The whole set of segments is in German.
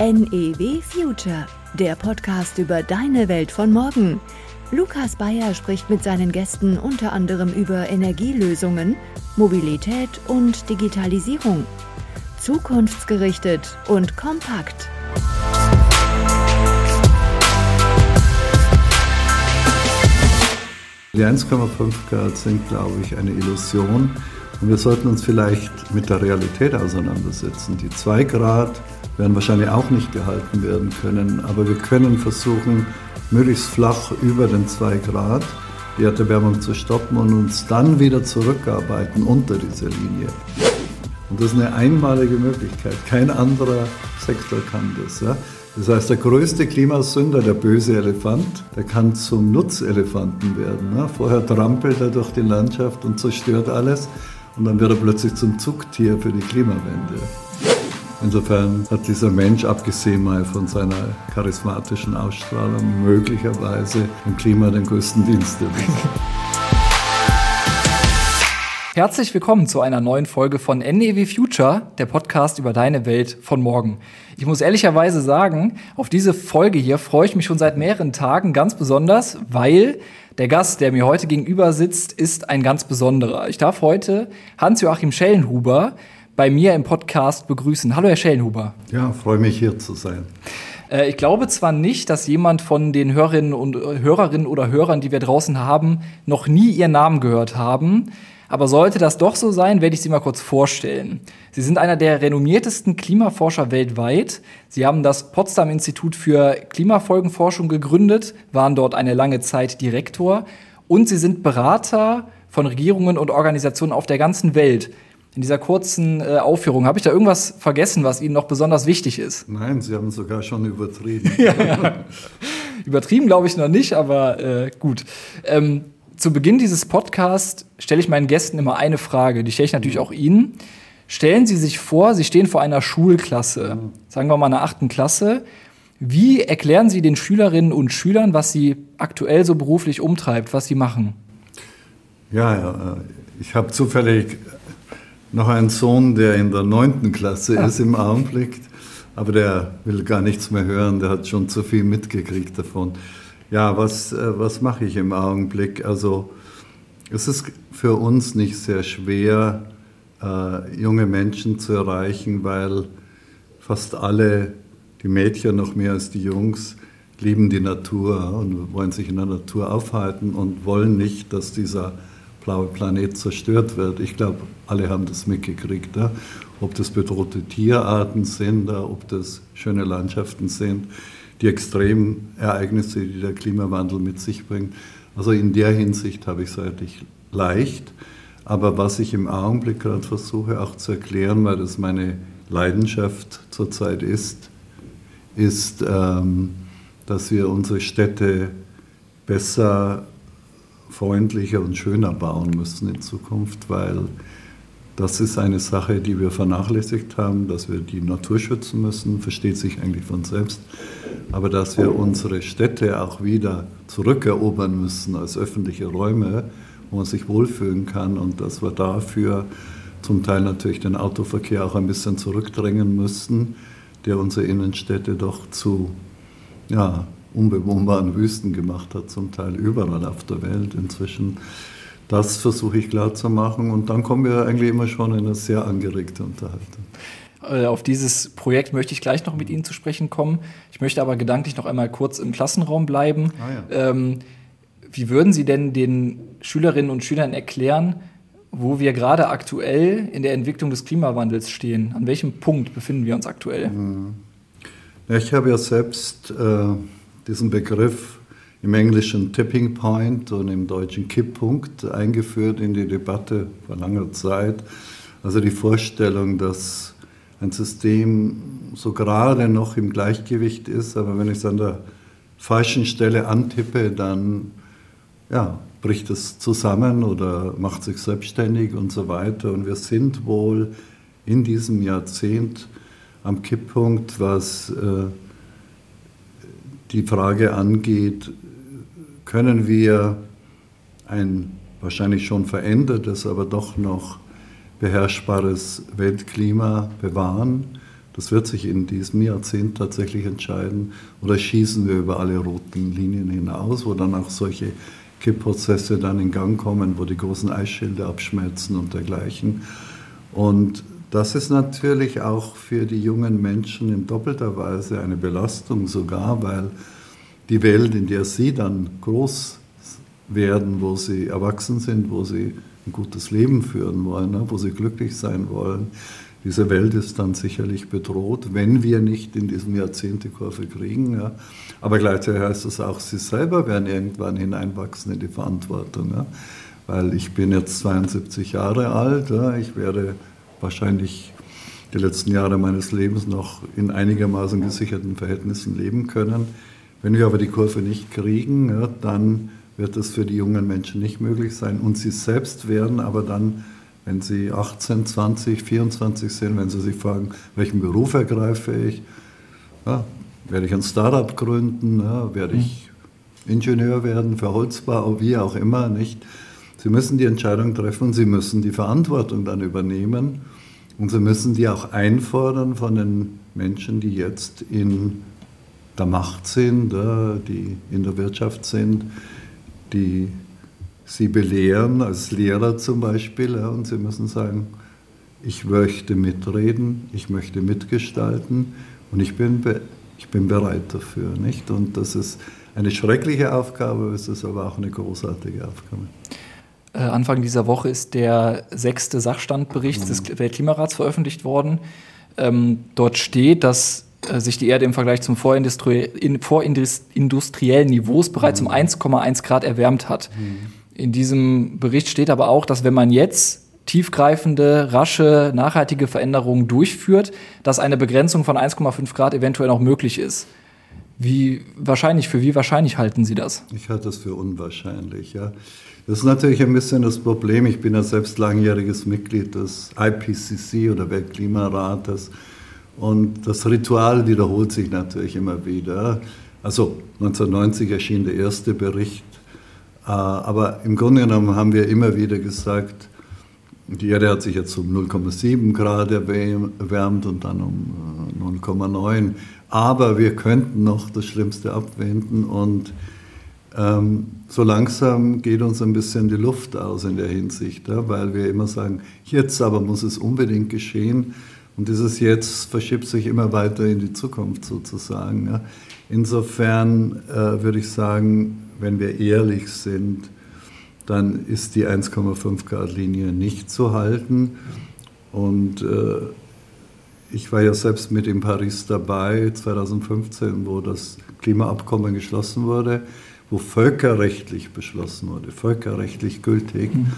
NEW Future, der Podcast über deine Welt von morgen. Lukas Bayer spricht mit seinen Gästen unter anderem über Energielösungen, Mobilität und Digitalisierung. Zukunftsgerichtet und kompakt. Die 1,5 Grad sind, glaube ich, eine Illusion. Und wir sollten uns vielleicht mit der Realität auseinandersetzen. Die 2 Grad werden wahrscheinlich auch nicht gehalten werden können, aber wir können versuchen, möglichst flach über den 2 Grad die Erderwärmung zu stoppen und uns dann wieder zurückarbeiten unter diese Linie. Und das ist eine einmalige Möglichkeit. Kein anderer Sektor kann das. Ja? Das heißt, der größte Klimasünder, der böse Elefant, der kann zum Nutzelefanten werden. Ne? Vorher trampelt er durch die Landschaft und zerstört alles und dann wird er plötzlich zum Zugtier für die Klimawende. Insofern hat dieser Mensch, abgesehen mal von seiner charismatischen Ausstrahlung, möglicherweise dem Klima den größten Dienst erwiesen. Herzlich willkommen zu einer neuen Folge von NEW Future, der Podcast über deine Welt von morgen. Ich muss ehrlicherweise sagen, auf diese Folge hier freue ich mich schon seit mehreren Tagen ganz besonders, weil der Gast, der mir heute gegenüber sitzt, ist ein ganz besonderer. Ich darf heute Hans-Joachim Schellenhuber bei mir im Podcast begrüßen. Hallo, Herr Schellenhuber. Ja, freue mich hier zu sein. Äh, ich glaube zwar nicht, dass jemand von den Hörerinnen und Hörerinnen oder Hörern, die wir draußen haben, noch nie Ihren Namen gehört haben. Aber sollte das doch so sein, werde ich Sie mal kurz vorstellen. Sie sind einer der renommiertesten Klimaforscher weltweit. Sie haben das Potsdam Institut für Klimafolgenforschung gegründet, waren dort eine lange Zeit Direktor und Sie sind Berater von Regierungen und Organisationen auf der ganzen Welt. In dieser kurzen äh, Aufführung habe ich da irgendwas vergessen, was Ihnen noch besonders wichtig ist? Nein, Sie haben sogar schon übertrieben. ja, ja. Übertrieben glaube ich noch nicht, aber äh, gut. Ähm, zu Beginn dieses Podcasts stelle ich meinen Gästen immer eine Frage, die stelle ich natürlich auch Ihnen. Stellen Sie sich vor, Sie stehen vor einer Schulklasse, sagen wir mal einer achten Klasse. Wie erklären Sie den Schülerinnen und Schülern, was Sie aktuell so beruflich umtreibt, was Sie machen? Ja, ja ich habe zufällig noch einen Sohn, der in der neunten Klasse ist im Augenblick, aber der will gar nichts mehr hören, der hat schon zu viel mitgekriegt davon. Ja, was, äh, was mache ich im Augenblick? Also es ist für uns nicht sehr schwer, äh, junge Menschen zu erreichen, weil fast alle, die Mädchen noch mehr als die Jungs, lieben die Natur und wollen sich in der Natur aufhalten und wollen nicht, dass dieser blaue Planet zerstört wird. Ich glaube, alle haben das mitgekriegt. Ja? Ob das bedrohte Tierarten sind, ob das schöne Landschaften sind die Extremereignisse, die der Klimawandel mit sich bringt. Also in der Hinsicht habe ich es eigentlich leicht. Aber was ich im Augenblick gerade versuche auch zu erklären, weil das meine Leidenschaft zurzeit ist, ist, ähm, dass wir unsere Städte besser, freundlicher und schöner bauen müssen in Zukunft, weil das ist eine Sache, die wir vernachlässigt haben, dass wir die Natur schützen müssen, versteht sich eigentlich von selbst. Aber dass wir unsere Städte auch wieder zurückerobern müssen als öffentliche Räume, wo man sich wohlfühlen kann und dass wir dafür zum Teil natürlich den Autoverkehr auch ein bisschen zurückdrängen müssten, der unsere Innenstädte doch zu ja, unbewohnbaren Wüsten gemacht hat, zum Teil überall auf der Welt inzwischen. Das versuche ich klar zu machen und dann kommen wir eigentlich immer schon in eine sehr angeregte Unterhaltung. Äh, auf dieses Projekt möchte ich gleich noch mit Ihnen zu sprechen kommen. Ich möchte aber gedanklich noch einmal kurz im Klassenraum bleiben. Ah, ja. ähm, wie würden Sie denn den Schülerinnen und Schülern erklären, wo wir gerade aktuell in der Entwicklung des Klimawandels stehen? An welchem Punkt befinden wir uns aktuell? Ja, ich habe ja selbst äh, diesen Begriff im Englischen Tipping Point und im Deutschen Kipppunkt eingeführt in die Debatte vor langer Zeit. Also die Vorstellung, dass ein System so gerade noch im Gleichgewicht ist, aber wenn ich es an der falschen Stelle antippe, dann ja, bricht es zusammen oder macht sich selbstständig und so weiter. Und wir sind wohl in diesem Jahrzehnt am Kipppunkt, was äh, die Frage angeht, können wir ein wahrscheinlich schon verändertes, aber doch noch beherrschbares Weltklima bewahren. Das wird sich in diesem Jahrzehnt tatsächlich entscheiden. Oder schießen wir über alle roten Linien hinaus, wo dann auch solche Kippprozesse dann in Gang kommen, wo die großen Eisschilde abschmelzen und dergleichen. Und das ist natürlich auch für die jungen Menschen in doppelter Weise eine Belastung sogar, weil die Welt, in der sie dann groß werden, wo sie erwachsen sind, wo sie ein gutes Leben führen wollen, ne, wo sie glücklich sein wollen, diese Welt ist dann sicherlich bedroht, wenn wir nicht in diesem Jahrzehnt die Kurve kriegen. Aber gleichzeitig heißt das auch, sie selber werden irgendwann hineinwachsen in die Verantwortung. Weil ich bin jetzt 72 Jahre alt, ja. ich werde wahrscheinlich die letzten Jahre meines Lebens noch in einigermaßen gesicherten Verhältnissen leben können. Wenn wir aber die Kurve nicht kriegen, ja, dann wird es für die jungen Menschen nicht möglich sein. Und sie selbst werden aber dann wenn Sie 18, 20, 24 sind, wenn Sie sich fragen, welchen Beruf ergreife ich, ja, werde ich ein Startup gründen, ja, werde ich Ingenieur werden für Holzbau, wie auch immer, nicht? Sie müssen die Entscheidung treffen, Sie müssen die Verantwortung dann übernehmen und Sie müssen die auch einfordern von den Menschen, die jetzt in der Macht sind, die in der Wirtschaft sind, die sie belehren, als Lehrer zum Beispiel, und sie müssen sagen, ich möchte mitreden, ich möchte mitgestalten und ich bin, ich bin bereit dafür. Nicht? Und das ist eine schreckliche Aufgabe, es ist aber auch eine großartige Aufgabe. Äh, Anfang dieser Woche ist der sechste Sachstandbericht mhm. des Weltklimarats veröffentlicht worden. Ähm, dort steht, dass äh, sich die Erde im Vergleich zum vorindustriellen Niveaus bereits mhm. um 1,1 Grad erwärmt hat. Mhm. In diesem Bericht steht aber auch, dass wenn man jetzt tiefgreifende, rasche, nachhaltige Veränderungen durchführt, dass eine Begrenzung von 1,5 Grad eventuell noch möglich ist. Wie wahrscheinlich, für wie wahrscheinlich halten Sie das? Ich halte das für unwahrscheinlich, ja. Das ist natürlich ein bisschen das Problem. Ich bin ja selbst langjähriges Mitglied des IPCC oder Weltklimarates. Und das Ritual wiederholt sich natürlich immer wieder. Also 1990 erschien der erste Bericht äh, aber im Grunde genommen haben wir immer wieder gesagt, die Erde hat sich jetzt um 0,7 Grad erwärmt und dann um 0,9. Aber wir könnten noch das Schlimmste abwenden und ähm, so langsam geht uns ein bisschen die Luft aus in der Hinsicht, ja, weil wir immer sagen, jetzt aber muss es unbedingt geschehen. Und dieses Jetzt verschiebt sich immer weiter in die Zukunft sozusagen. Ja. Insofern äh, würde ich sagen, wenn wir ehrlich sind, dann ist die 1,5 Grad Linie nicht zu halten. Und äh, ich war ja selbst mit in Paris dabei, 2015, wo das Klimaabkommen geschlossen wurde, wo völkerrechtlich beschlossen wurde, völkerrechtlich gültig, mhm.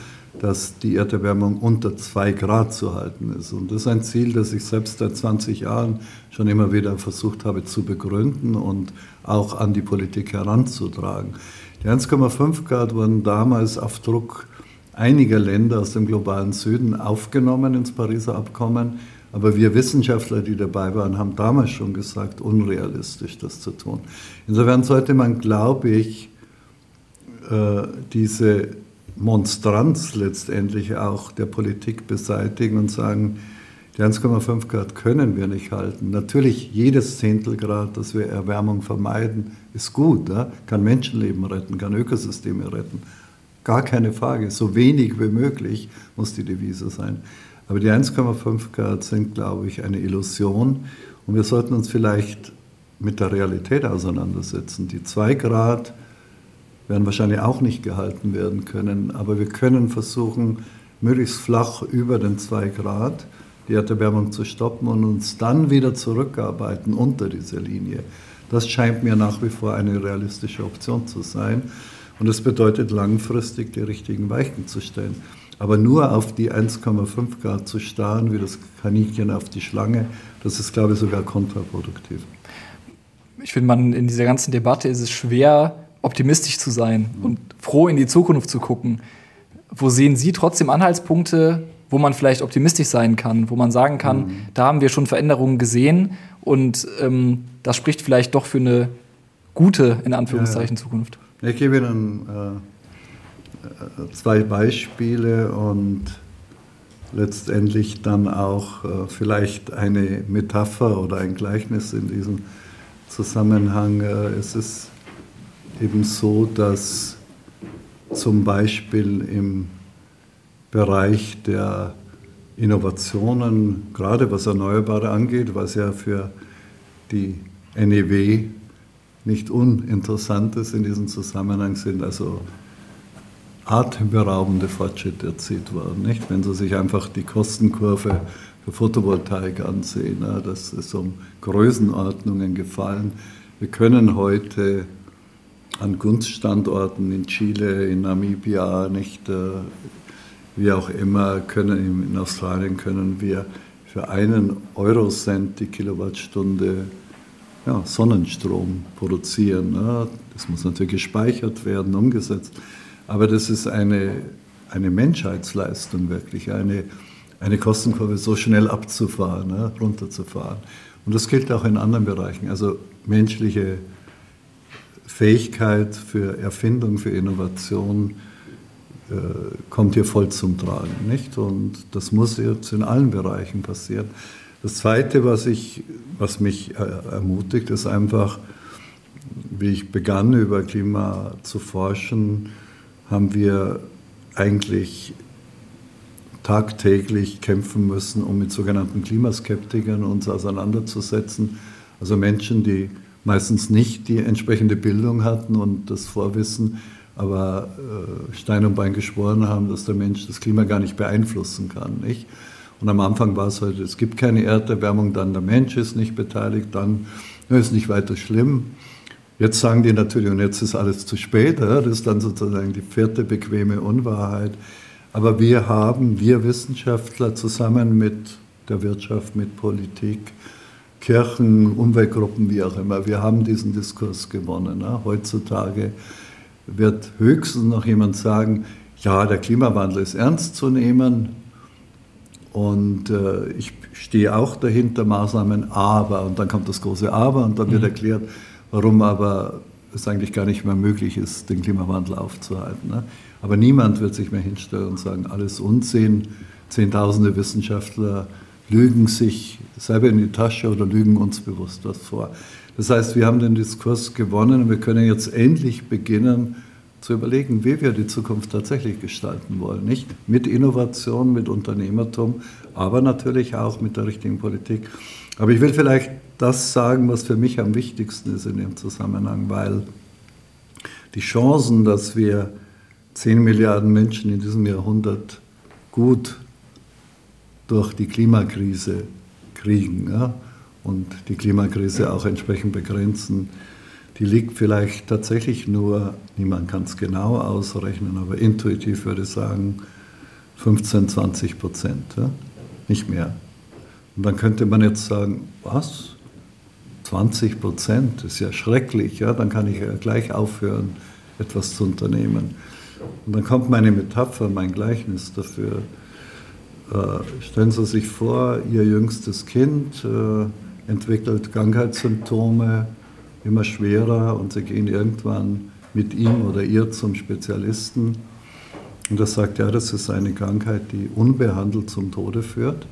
dass die Erderwärmung unter 2 Grad zu halten ist. Und das ist ein Ziel, das ich selbst seit 20 Jahren schon immer wieder versucht habe zu begründen und auch an die Politik heranzutragen. Die 1,5 Grad wurden damals auf Druck einiger Länder aus dem globalen Süden aufgenommen ins Pariser Abkommen. Aber wir Wissenschaftler, die dabei waren, haben damals schon gesagt, unrealistisch das zu tun. Insofern sollte man, glaube ich, äh, diese Monstranz letztendlich auch der Politik beseitigen und sagen, die 1,5 Grad können wir nicht halten. Natürlich, jedes Zehntelgrad, dass wir Erwärmung vermeiden, ist gut. Kann Menschenleben retten, kann Ökosysteme retten. Gar keine Frage. So wenig wie möglich muss die Devise sein. Aber die 1,5 Grad sind, glaube ich, eine Illusion. Und wir sollten uns vielleicht mit der Realität auseinandersetzen. Die 2 Grad werden wahrscheinlich auch nicht gehalten werden können. Aber wir können versuchen, möglichst flach über den 2 Grad die Erderwärmung zu stoppen und uns dann wieder zurückarbeiten unter diese Linie. Das scheint mir nach wie vor eine realistische Option zu sein. Und das bedeutet langfristig die richtigen Weichen zu stellen. Aber nur auf die 1,5 Grad zu starren, wie das Kaninchen auf die Schlange, das ist, glaube ich, sogar kontraproduktiv. Ich finde, man in dieser ganzen Debatte ist es schwer, optimistisch zu sein und froh in die Zukunft zu gucken. Wo sehen Sie trotzdem Anhaltspunkte, wo man vielleicht optimistisch sein kann, wo man sagen kann, mhm. da haben wir schon Veränderungen gesehen und ähm, das spricht vielleicht doch für eine gute, in Anführungszeichen, ja. Zukunft. Ich gebe Ihnen äh, äh, zwei Beispiele und letztendlich dann auch äh, vielleicht eine Metapher oder ein Gleichnis in diesem Zusammenhang. Äh, es ist eben so, dass zum Beispiel im Bereich der Innovationen, gerade was Erneuerbare angeht, was ja für die NEW nicht uninteressant ist in diesem Zusammenhang, sind also atemberaubende Fortschritte erzielt worden. Nicht? Wenn Sie sich einfach die Kostenkurve für Photovoltaik ansehen, ja, das ist um Größenordnungen gefallen. Wir können heute an Gunststandorten in Chile, in Namibia, nicht, äh, wie auch immer, können in Australien können wir für einen Eurocent die Kilowattstunde ja, Sonnenstrom produzieren. Ne? Das muss natürlich gespeichert werden, umgesetzt. Aber das ist eine, eine Menschheitsleistung wirklich, eine, eine Kostenkurve so schnell abzufahren, ne, runterzufahren. Und das gilt auch in anderen Bereichen. Also menschliche Fähigkeit für Erfindung, für Innovation äh, kommt hier voll zum Tragen. Nicht? Und das muss jetzt in allen Bereichen passieren. Das Zweite, was, ich, was mich äh, ermutigt, ist einfach, wie ich begann, über Klima zu forschen, haben wir eigentlich tagtäglich kämpfen müssen, um mit sogenannten Klimaskeptikern uns auseinanderzusetzen. Also Menschen, die meistens nicht die entsprechende Bildung hatten und das Vorwissen, aber äh, Stein und Bein geschworen haben, dass der Mensch das Klima gar nicht beeinflussen kann. Nicht? Und am Anfang war es halt, es gibt keine Erderwärmung, dann der Mensch ist nicht beteiligt, dann ja, ist nicht weiter schlimm. Jetzt sagen die natürlich, und jetzt ist alles zu spät, das ist dann sozusagen die vierte bequeme Unwahrheit. Aber wir haben, wir Wissenschaftler zusammen mit der Wirtschaft, mit Politik, Kirchen, Umweltgruppen, wie auch immer, wir haben diesen Diskurs gewonnen. Heutzutage wird höchstens noch jemand sagen, ja, der Klimawandel ist ernst zu nehmen und äh, ich stehe auch dahinter Maßnahmen, aber, und dann kommt das große Aber und dann wird mhm. erklärt, warum aber es eigentlich gar nicht mehr möglich ist, den Klimawandel aufzuhalten. Ne? Aber niemand wird sich mehr hinstellen und sagen, alles Unsinn, Zehntausende Wissenschaftler lügen sich selber in die Tasche oder lügen uns bewusst was vor. Das heißt, wir haben den Diskurs gewonnen und wir können jetzt endlich beginnen zu überlegen, wie wir die Zukunft tatsächlich gestalten wollen. Nicht mit Innovation, mit Unternehmertum, aber natürlich auch mit der richtigen Politik. Aber ich will vielleicht das sagen, was für mich am wichtigsten ist in dem Zusammenhang, weil die Chancen, dass wir 10 Milliarden Menschen in diesem Jahrhundert gut durch die Klimakrise kriegen ja, und die Klimakrise auch entsprechend begrenzen, die liegt vielleicht tatsächlich nur, niemand kann es genau ausrechnen, aber intuitiv würde ich sagen 15, 20 Prozent, ja, nicht mehr. Und dann könnte man jetzt sagen, was? 20 Prozent ist ja schrecklich, ja, dann kann ich ja gleich aufhören, etwas zu unternehmen. Und dann kommt meine Metapher, mein Gleichnis dafür. Äh, stellen Sie sich vor, Ihr jüngstes Kind äh, entwickelt Krankheitssymptome, immer schwerer und Sie gehen irgendwann mit ihm oder ihr zum Spezialisten und er sagt, ja, das ist eine Krankheit, die unbehandelt zum Tode führt.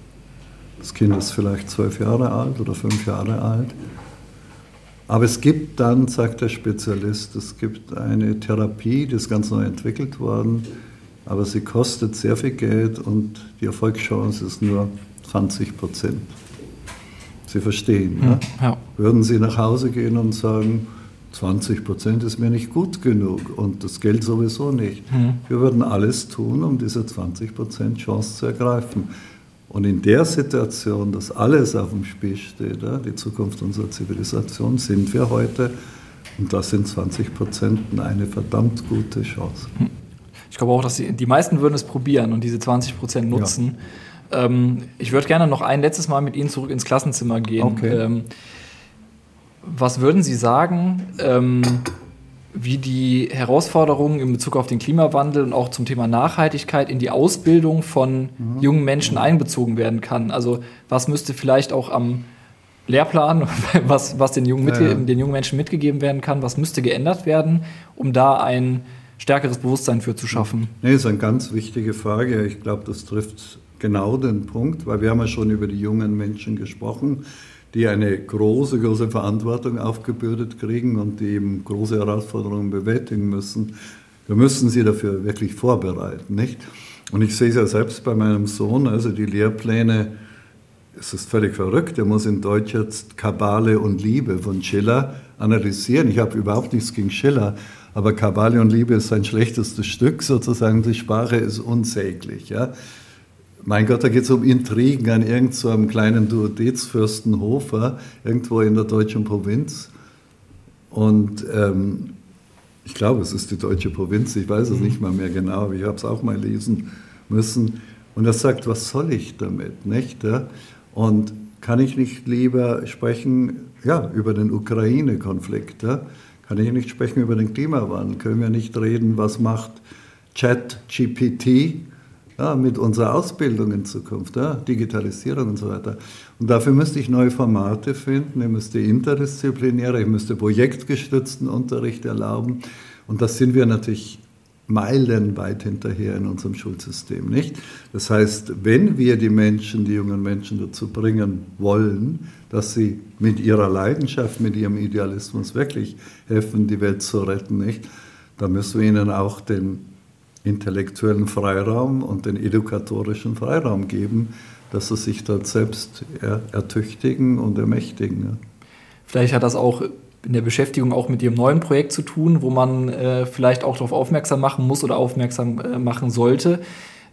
Das Kind ist vielleicht zwölf Jahre alt oder fünf Jahre alt. Aber es gibt dann, sagt der Spezialist, es gibt eine Therapie, die ist ganz neu entwickelt worden, aber sie kostet sehr viel Geld und die Erfolgschance ist nur 20 Prozent. Sie verstehen. Ja? Ja. Würden Sie nach Hause gehen und sagen, 20 Prozent ist mir nicht gut genug und das Geld sowieso nicht. Mhm. Wir würden alles tun, um diese 20 Prozent Chance zu ergreifen. Und in der Situation, dass alles auf dem Spiel steht, die Zukunft unserer Zivilisation, sind wir heute, und das sind 20 Prozent, eine verdammt gute Chance. Ich glaube auch, dass die, die meisten würden es probieren und diese 20 Prozent nutzen. Ja. Ähm, ich würde gerne noch ein letztes Mal mit Ihnen zurück ins Klassenzimmer gehen. Okay. Ähm, was würden Sie sagen? Ähm, wie die Herausforderungen in Bezug auf den Klimawandel und auch zum Thema Nachhaltigkeit in die Ausbildung von mhm. jungen Menschen einbezogen werden kann. Also was müsste vielleicht auch am Lehrplan, was, was den, jungen ja, ja. den jungen Menschen mitgegeben werden kann, was müsste geändert werden, um da ein stärkeres Bewusstsein für zu schaffen? Nee, ist eine ganz wichtige Frage. Ich glaube, das trifft genau den Punkt, weil wir haben ja schon über die jungen Menschen gesprochen, die eine große, große Verantwortung aufgebürdet kriegen und die eben große Herausforderungen bewältigen müssen. Wir müssen sie dafür wirklich vorbereiten, nicht? Und ich sehe es ja selbst bei meinem Sohn, also die Lehrpläne, es ist völlig verrückt, er muss in Deutsch jetzt Kabale und Liebe von Schiller analysieren. Ich habe überhaupt nichts gegen Schiller, aber Kabale und Liebe ist sein schlechtestes Stück sozusagen, die Sprache ist unsäglich. Ja? Mein Gott, da geht es um Intrigen an irgendeinem so kleinen Duodezfürstenhofer, irgendwo in der deutschen Provinz. Und ähm, ich glaube, es ist die deutsche Provinz, ich weiß es mhm. nicht mal mehr genau, aber ich habe es auch mal lesen müssen. Und er sagt, was soll ich damit? Nicht? Und kann ich nicht lieber sprechen ja, über den Ukraine-Konflikt? Kann ich nicht sprechen über den Klimawandel? Können wir nicht reden, was macht Chat-GPT ja, mit unserer Ausbildung in Zukunft, ja, Digitalisierung und so weiter? Und dafür müsste ich neue Formate finden, ich müsste interdisziplinäre, ich müsste projektgestützten Unterricht erlauben. Und das sind wir natürlich meilenweit hinterher in unserem Schulsystem, nicht? Das heißt, wenn wir die Menschen, die jungen Menschen dazu bringen wollen, dass sie mit ihrer Leidenschaft, mit ihrem Idealismus wirklich helfen, die Welt zu retten, nicht? Dann müssen wir ihnen auch den intellektuellen Freiraum und den edukatorischen Freiraum geben, dass sie sich dort selbst ertüchtigen und ermächtigen. Vielleicht hat das auch in der Beschäftigung auch mit Ihrem neuen Projekt zu tun, wo man äh, vielleicht auch darauf aufmerksam machen muss oder aufmerksam äh, machen sollte.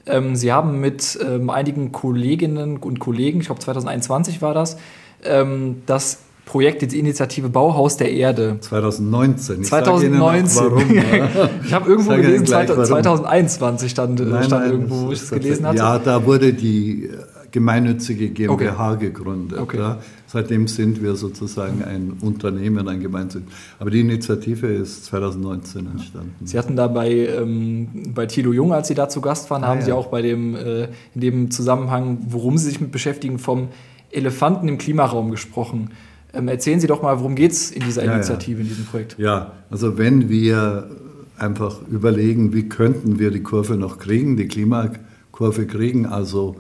Ähm, Sie haben mit ähm, einigen Kolleginnen und Kollegen, ich glaube 2021 war das, ähm, das Projekt, die Initiative Bauhaus der Erde. 2019. Ich 2019. Warum, ich habe irgendwo gelesen, 2021 stand, nein, stand nein, irgendwo, wo ich es gelesen hatte. Ja, da wurde die gemeinnützige GmbH okay. gegründet. Okay. Ja. Seitdem sind wir sozusagen ein Unternehmen, ein gemeinsames. Aber die Initiative ist 2019 entstanden. Sie hatten da bei, ähm, bei Thilo Jung, als Sie da zu Gast waren, ah, haben ja. Sie auch bei dem, äh, in dem Zusammenhang, worum Sie sich mit beschäftigen, vom Elefanten im Klimaraum gesprochen. Ähm, erzählen Sie doch mal, worum geht es in dieser ja, Initiative, in diesem Projekt? Ja, also wenn wir einfach überlegen, wie könnten wir die Kurve noch kriegen, die Klimakurve kriegen, also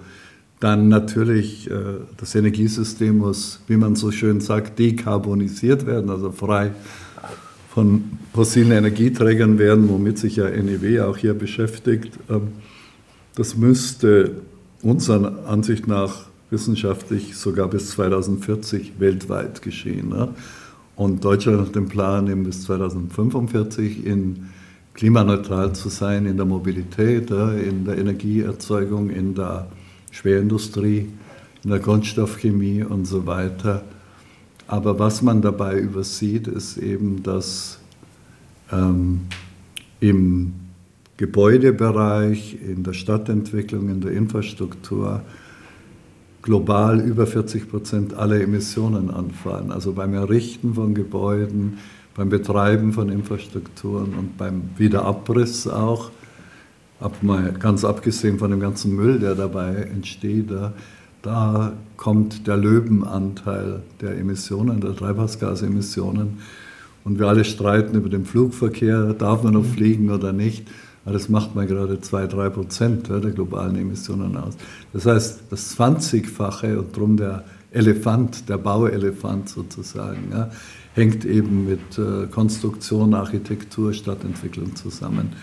dann natürlich, äh, das Energiesystem muss, wie man so schön sagt, dekarbonisiert werden, also frei von fossilen Energieträgern werden, womit sich ja NEW auch hier beschäftigt. Ähm, das müsste unserer Ansicht nach wissenschaftlich sogar bis 2040 weltweit geschehen. Ne? Und Deutschland hat den Plan, eben bis 2045 in klimaneutral zu sein in der Mobilität, in der Energieerzeugung, in der Schwerindustrie, in der Grundstoffchemie und so weiter. Aber was man dabei übersieht, ist eben, dass ähm, im Gebäudebereich, in der Stadtentwicklung, in der Infrastruktur global über 40 Prozent aller Emissionen anfallen. Also beim Errichten von Gebäuden, beim Betreiben von Infrastrukturen und beim Wiederabriss auch ab mal ganz abgesehen von dem ganzen Müll, der dabei entsteht, da, da kommt der Löwenanteil der Emissionen, der Treibhausgasemissionen. Und wir alle streiten über den Flugverkehr, darf man noch mhm. fliegen oder nicht. Das macht mal gerade 2-3 Prozent der globalen Emissionen aus. Das heißt, das 20-fache und darum der Elefant, der Bauelefant sozusagen, ja, hängt eben mit äh, Konstruktion, Architektur, Stadtentwicklung zusammen.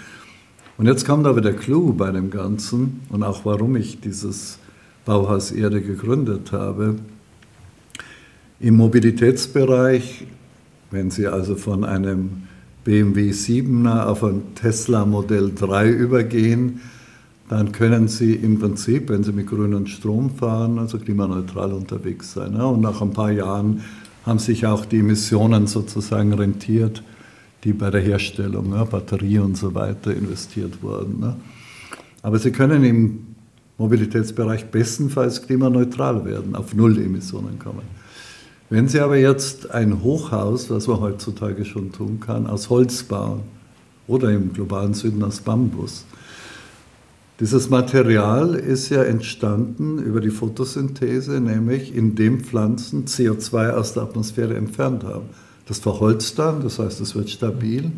Und jetzt kommt aber der Clou bei dem Ganzen und auch warum ich dieses Bauhaus Erde gegründet habe. Im Mobilitätsbereich, wenn Sie also von einem BMW 7er auf ein Tesla Modell 3 übergehen, dann können Sie im Prinzip, wenn Sie mit grünem Strom fahren, also klimaneutral unterwegs sein. Und nach ein paar Jahren haben sich auch die Emissionen sozusagen rentiert die bei der Herstellung, ne, Batterie und so weiter investiert wurden. Ne. Aber sie können im Mobilitätsbereich bestenfalls klimaneutral werden, auf Null Emissionen kommen. Wenn Sie aber jetzt ein Hochhaus, was man heutzutage schon tun kann, aus Holz bauen oder im globalen Süden aus Bambus, dieses Material ist ja entstanden über die Photosynthese, nämlich indem Pflanzen CO2 aus der Atmosphäre entfernt haben. Das verholzt dann, das heißt, es wird stabil.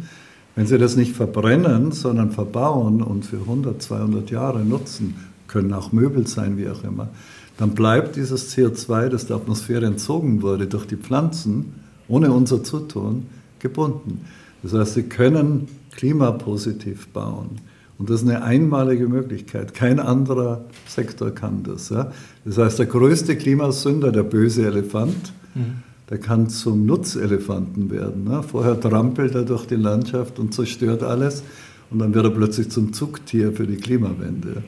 Wenn Sie das nicht verbrennen, sondern verbauen und für 100, 200 Jahre nutzen, können auch Möbel sein, wie auch immer, dann bleibt dieses CO2, das der Atmosphäre entzogen wurde durch die Pflanzen, ohne unser Zutun, gebunden. Das heißt, sie können klimapositiv bauen. Und das ist eine einmalige Möglichkeit. Kein anderer Sektor kann das. Ja? Das heißt, der größte Klimasünder, der böse Elefant, mhm. der kann zum Nutzelefanten werden. Ne? Vorher trampelt er durch die Landschaft und zerstört alles. Und dann wird er plötzlich zum Zugtier für die Klimawende.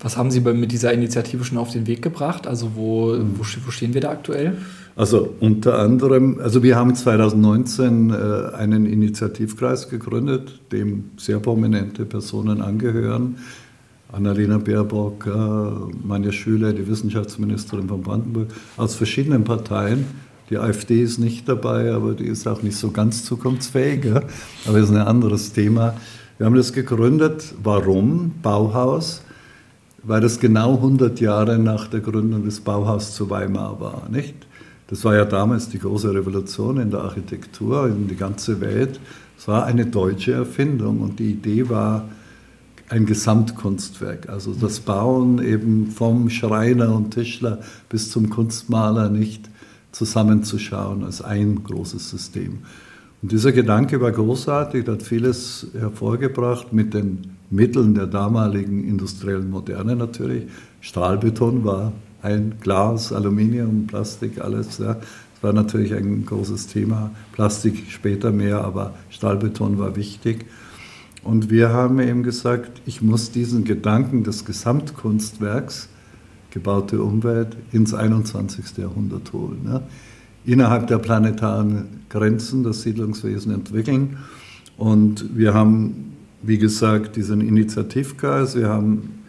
Was haben Sie mit dieser Initiative schon auf den Weg gebracht? Also wo, wo, wo stehen wir da aktuell? Also unter anderem, also wir haben 2019 äh, einen Initiativkreis gegründet, dem sehr prominente Personen angehören. Annalena Baerbock, äh, Manja Schüler, die Wissenschaftsministerin von Brandenburg, aus verschiedenen Parteien. Die AfD ist nicht dabei, aber die ist auch nicht so ganz zukunftsfähig. Ja? Aber das ist ein anderes Thema. Wir haben das gegründet. Warum? Bauhaus weil das genau 100 Jahre nach der Gründung des Bauhaus zu Weimar war, nicht? Das war ja damals die große Revolution in der Architektur in die ganze Welt. Es war eine deutsche Erfindung und die Idee war ein Gesamtkunstwerk. Also das Bauen eben vom Schreiner und Tischler bis zum Kunstmaler nicht zusammenzuschauen als ein großes System. Und dieser Gedanke war großartig, hat vieles hervorgebracht mit den Mitteln der damaligen industriellen Moderne natürlich. Stahlbeton war ein Glas, Aluminium, Plastik, alles. Ja. Das war natürlich ein großes Thema. Plastik später mehr, aber Stahlbeton war wichtig. Und wir haben eben gesagt, ich muss diesen Gedanken des Gesamtkunstwerks, gebaute Umwelt, ins 21. Jahrhundert holen. Ja. Innerhalb der planetaren Grenzen das Siedlungswesen entwickeln. Und wir haben wie gesagt, diesen Initiativkreis. Wir haben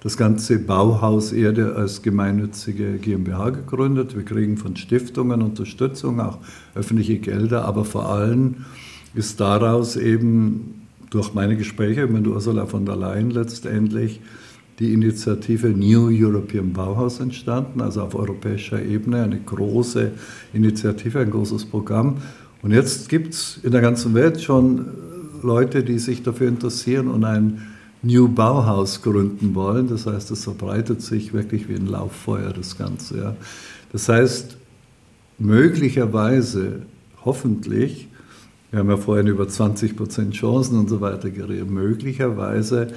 das ganze Bauhaus Erde als gemeinnützige GmbH gegründet. Wir kriegen von Stiftungen Unterstützung, auch öffentliche Gelder, aber vor allem ist daraus eben durch meine Gespräche mit Ursula von der Leyen letztendlich die Initiative New European Bauhaus entstanden, also auf europäischer Ebene eine große Initiative, ein großes Programm. Und jetzt gibt es in der ganzen Welt schon Leute, die sich dafür interessieren und ein New Bauhaus gründen wollen. Das heißt, es verbreitet sich wirklich wie ein Lauffeuer, das Ganze. Ja. Das heißt, möglicherweise, hoffentlich, wir haben ja vorhin über 20 Prozent Chancen und so weiter geredet, möglicherweise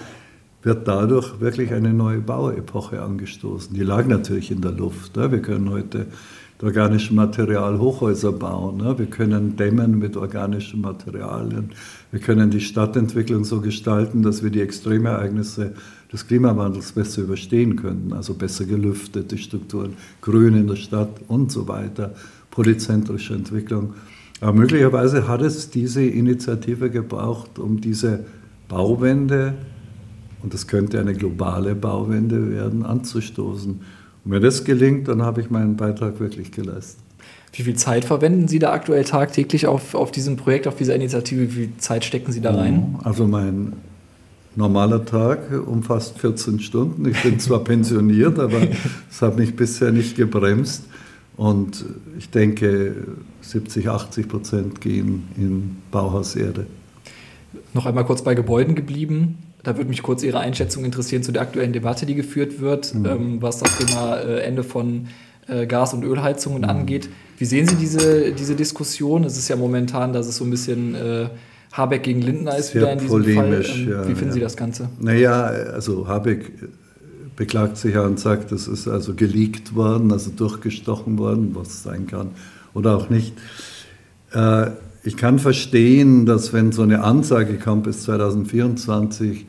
wird dadurch wirklich eine neue Bauepoche angestoßen. Die lag natürlich in der Luft. Ja. Wir können heute organischem Material Hochhäuser bauen. Wir können dämmen mit organischen Materialien. Wir können die Stadtentwicklung so gestalten, dass wir die Extremereignisse des Klimawandels besser überstehen können. Also besser gelüftete Strukturen, Grün in der Stadt und so weiter, polyzentrische Entwicklung. Aber möglicherweise hat es diese Initiative gebraucht, um diese Bauwende, und das könnte eine globale Bauwende werden, anzustoßen. Und wenn das gelingt, dann habe ich meinen Beitrag wirklich geleistet. Wie viel Zeit verwenden Sie da aktuell tagtäglich auf, auf diesem Projekt, auf dieser Initiative? Wie viel Zeit stecken Sie da rein? Also mein normaler Tag umfasst 14 Stunden. Ich bin zwar pensioniert, aber es hat mich bisher nicht gebremst. Und ich denke, 70, 80 Prozent gehen in Bauhauserde. Noch einmal kurz bei Gebäuden geblieben. Da würde mich kurz Ihre Einschätzung interessieren zu der aktuellen Debatte, die geführt wird, mhm. ähm, was das Thema äh, Ende von äh, Gas- und Ölheizungen mhm. angeht. Wie sehen Sie diese, diese Diskussion? Es ist ja momentan, dass es so ein bisschen äh, Habeck gegen Lindner ist Sehr wieder in diesem polemisch, Fall. Ähm, ja, wie finden ja. Sie das Ganze? Naja, also Habeck beklagt sich ja und sagt, das ist also geleakt worden, also durchgestochen worden, was sein kann oder auch nicht. Äh, ich kann verstehen, dass wenn so eine Ansage kommt bis 2024,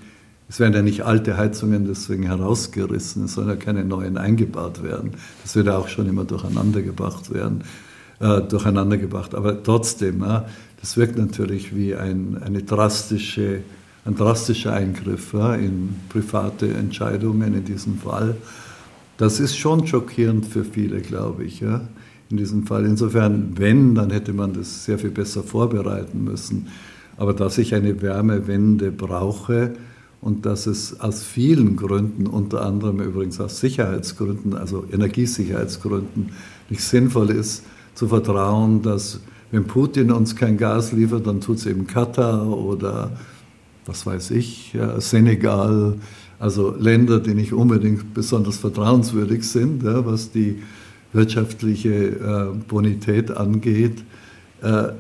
es werden ja nicht alte Heizungen deswegen herausgerissen, es sollen ja keine neuen eingebaut werden. Das wird ja auch schon immer durcheinander gebracht werden, äh, durcheinander gebracht. Aber trotzdem, ja, das wirkt natürlich wie ein, eine drastische, ein drastischer Eingriff ja, in private Entscheidungen in diesem Fall. Das ist schon schockierend für viele, glaube ich, ja, in diesem Fall. Insofern, wenn, dann hätte man das sehr viel besser vorbereiten müssen. Aber dass ich eine Wärmewende brauche, und dass es aus vielen Gründen, unter anderem übrigens aus Sicherheitsgründen, also Energiesicherheitsgründen, nicht sinnvoll ist, zu vertrauen, dass wenn Putin uns kein Gas liefert, dann tut es eben Katar oder was weiß ich, ja, Senegal Also Länder, die nicht unbedingt besonders vertrauenswürdig sind, ja, was die wirtschaftliche äh, Bonität angeht. Äh,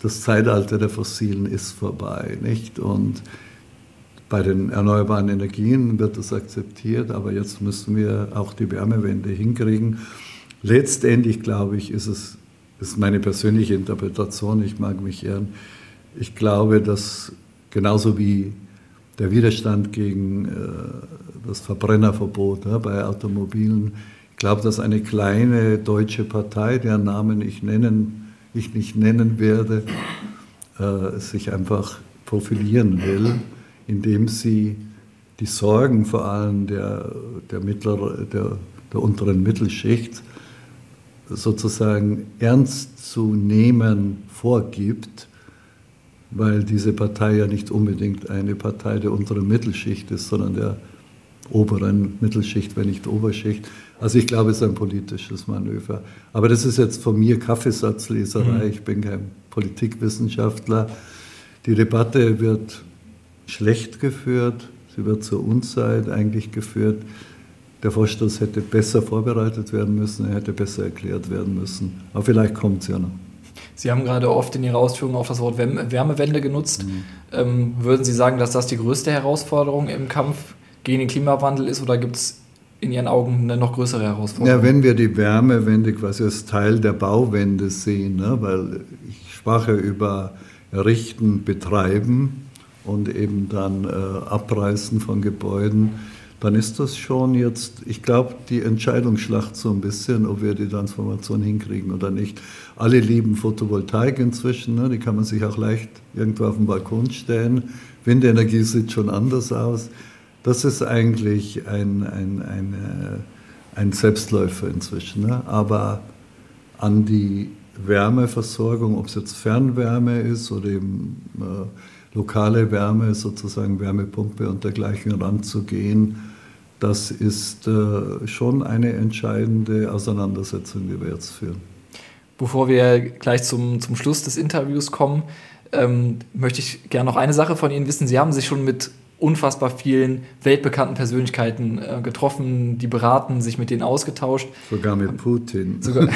das Zeitalter der Fossilen ist vorbei, nicht? Und bei den erneuerbaren Energien wird das akzeptiert, aber jetzt müssen wir auch die Wärmewende hinkriegen. Letztendlich, glaube ich, ist es ist meine persönliche Interpretation, ich mag mich irren. Ich glaube, dass genauso wie der Widerstand gegen äh, das Verbrennerverbot bei Automobilen, ich glaube, dass eine kleine deutsche Partei, deren Namen ich, nennen, ich nicht nennen werde, äh, sich einfach profilieren will, indem sie die Sorgen vor allem der, der, mittler, der, der unteren Mittelschicht sozusagen ernst zu nehmen vorgibt, weil diese Partei ja nicht unbedingt eine Partei der unteren Mittelschicht ist, sondern der oberen Mittelschicht, wenn nicht Oberschicht. Also ich glaube, es ist ein politisches Manöver. Aber das ist jetzt von mir Kaffeesatzleserei. Mhm. Ich bin kein Politikwissenschaftler. Die Debatte wird schlecht geführt. Sie wird zur Unzeit eigentlich geführt. Der Vorstoß hätte besser vorbereitet werden müssen, er hätte besser erklärt werden müssen. Aber vielleicht kommt es ja noch. Sie haben gerade oft in Ihrer Ausführungen auch das Wort Wärmewende genutzt. Mhm. Ähm, würden Sie sagen, dass das die größte Herausforderung im Kampf gegen den Klimawandel ist oder gibt es in Ihren Augen eine noch größere Herausforderung? Ja, wenn wir die Wärmewende quasi als Teil der Bauwende sehen, ne, weil ich sprach ja über Errichten, Betreiben und eben dann äh, Abreißen von Gebäuden dann ist das schon jetzt, ich glaube, die Entscheidungsschlacht so ein bisschen, ob wir die Transformation hinkriegen oder nicht. Alle lieben Photovoltaik inzwischen, ne? die kann man sich auch leicht irgendwo auf den Balkon stellen. Windenergie sieht schon anders aus. Das ist eigentlich ein, ein, ein, äh, ein Selbstläufer inzwischen. Ne? Aber an die Wärmeversorgung, ob es jetzt Fernwärme ist oder eben äh, lokale Wärme, sozusagen Wärmepumpe und dergleichen ranzugehen, das ist äh, schon eine entscheidende Auseinandersetzung, die wir jetzt führen. Bevor wir gleich zum, zum Schluss des Interviews kommen, ähm, möchte ich gerne noch eine Sache von Ihnen wissen. Sie haben sich schon mit unfassbar vielen weltbekannten Persönlichkeiten äh, getroffen, die beraten, sich mit denen ausgetauscht. Sogar mit Putin. Sogar,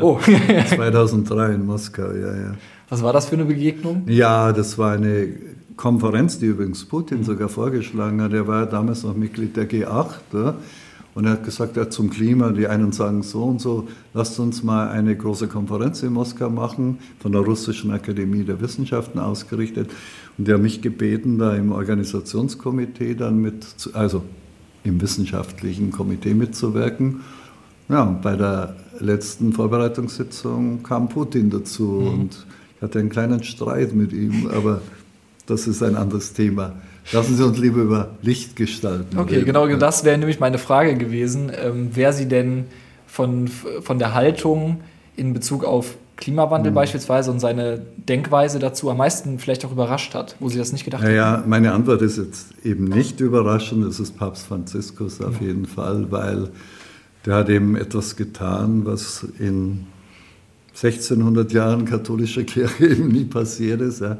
oh. 2003 in Moskau, ja, ja. Was war das für eine Begegnung? Ja, das war eine Konferenz, die übrigens Putin mhm. sogar vorgeschlagen hat. Er war ja damals noch Mitglied der G8. Ja? Und er hat gesagt, ja, zum Klima, die einen sagen so und so, lasst uns mal eine große Konferenz in Moskau machen, von der Russischen Akademie der Wissenschaften ausgerichtet. Und der hat mich gebeten, da im Organisationskomitee dann mit, also im wissenschaftlichen Komitee mitzuwirken. Ja, bei der letzten Vorbereitungssitzung kam Putin dazu mhm. und ich hatte einen kleinen Streit mit ihm, aber das ist ein anderes Thema. Lassen Sie uns lieber über Licht gestalten. Okay, reden. genau das wäre nämlich meine Frage gewesen, ähm, wer Sie denn von, von der Haltung in Bezug auf Klimawandel mhm. beispielsweise und seine Denkweise dazu am meisten vielleicht auch überrascht hat, wo Sie das nicht gedacht haben? Ja, meine Antwort ist jetzt eben nicht überraschend. Das ist Papst Franziskus auf ja. jeden Fall, weil der hat eben etwas getan, was in 1600 Jahren katholischer Kirche eben nie passiert ist. Ja.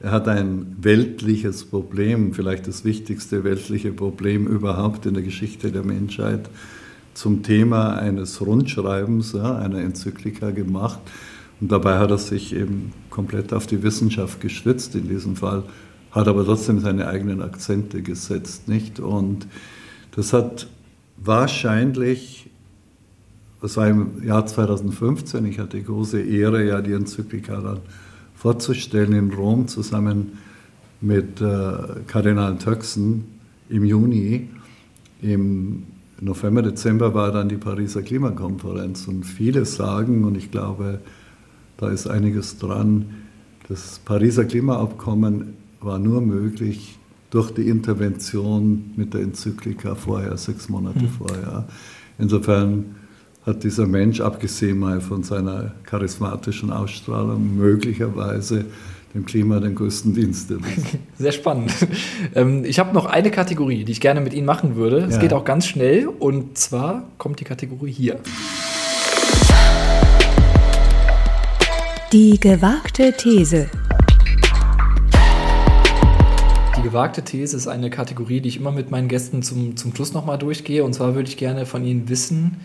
Er hat ein weltliches Problem, vielleicht das wichtigste weltliche Problem überhaupt in der Geschichte der Menschheit, zum Thema eines Rundschreibens, ja, einer Enzyklika gemacht. Und dabei hat er sich eben komplett auf die Wissenschaft gestützt in diesem Fall, hat aber trotzdem seine eigenen Akzente gesetzt, nicht? Und das hat wahrscheinlich, das war im Jahr 2015, ich hatte die große Ehre, ja die Enzyklika dann vorzustellen in Rom zusammen mit äh, Kardinal Töxen im Juni. Im November, Dezember war dann die Pariser Klimakonferenz und viele sagen, und ich glaube, da ist einiges dran, das Pariser Klimaabkommen war nur möglich durch die Intervention mit der Enzyklika vorher, sechs Monate mhm. vorher. Insofern hat dieser Mensch, abgesehen mal von seiner charismatischen Ausstrahlung, möglicherweise dem Klima den größten Dienst. Sehr spannend. Ähm, ich habe noch eine Kategorie, die ich gerne mit Ihnen machen würde. Es ja. geht auch ganz schnell und zwar kommt die Kategorie hier. Die gewagte These. Die gewagte These ist eine Kategorie, die ich immer mit meinen Gästen zum, zum Schluss nochmal durchgehe. Und zwar würde ich gerne von Ihnen wissen,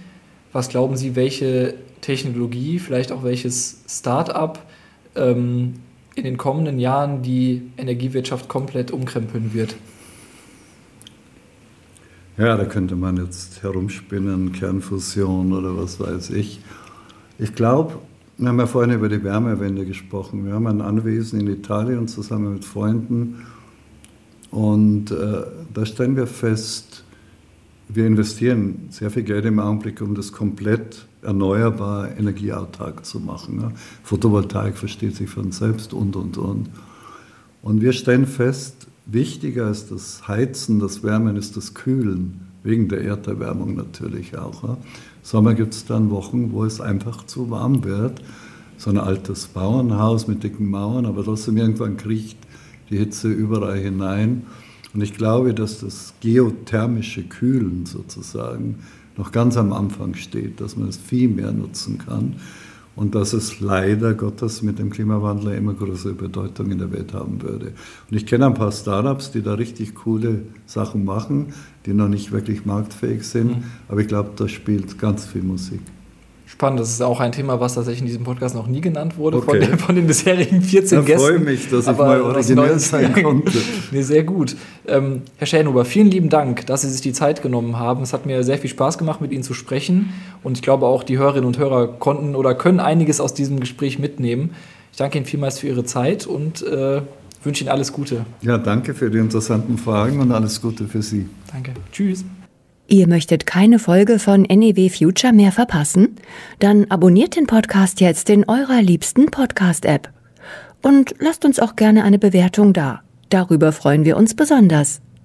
was glauben Sie, welche Technologie, vielleicht auch welches Start-up ähm, in den kommenden Jahren die Energiewirtschaft komplett umkrempeln wird? Ja, da könnte man jetzt herumspinnen, Kernfusion oder was weiß ich. Ich glaube, wir haben ja vorhin über die Wärmewende gesprochen. Wir haben ein Anwesen in Italien zusammen mit Freunden und äh, da stellen wir fest, wir investieren sehr viel Geld im Augenblick, um das komplett erneuerbar energieautark zu machen. Ja. Photovoltaik versteht sich von selbst und, und, und. Und wir stellen fest, wichtiger als das Heizen, das Wärmen ist das Kühlen, wegen der Erderwärmung natürlich auch. Ja. Sommer gibt es dann Wochen, wo es einfach zu warm wird. So ein altes Bauernhaus mit dicken Mauern, aber trotzdem irgendwann kriecht die Hitze überall hinein. Und ich glaube, dass das geothermische Kühlen sozusagen noch ganz am Anfang steht, dass man es viel mehr nutzen kann und dass es leider Gottes mit dem Klimawandel immer größere Bedeutung in der Welt haben würde. Und ich kenne ein paar Startups, die da richtig coole Sachen machen, die noch nicht wirklich marktfähig sind, mhm. aber ich glaube, da spielt ganz viel Musik spannend. Das ist auch ein Thema, was tatsächlich in diesem Podcast noch nie genannt wurde okay. von, den, von, den bisherigen 14 da Gästen. Ich freue mich, dass ich mal originell sein konnte. nee, sehr gut. Ähm, Herr Schellnuber, vielen lieben Dank, dass Sie sich die Zeit genommen haben. Es hat mir sehr viel Spaß gemacht, mit Ihnen zu sprechen. Und ich glaube auch, die Hörerinnen und Hörer konnten oder können einiges aus diesem Gespräch mitnehmen. Ich danke Ihnen vielmals für Ihre Zeit und äh, wünsche Ihnen alles Gute. Ja, danke für die interessanten Fragen und alles Gute für Sie. Danke. Tschüss. Ihr möchtet keine Folge von NEW Future mehr verpassen? Dann abonniert den Podcast jetzt in eurer liebsten Podcast-App. Und lasst uns auch gerne eine Bewertung da. Darüber freuen wir uns besonders.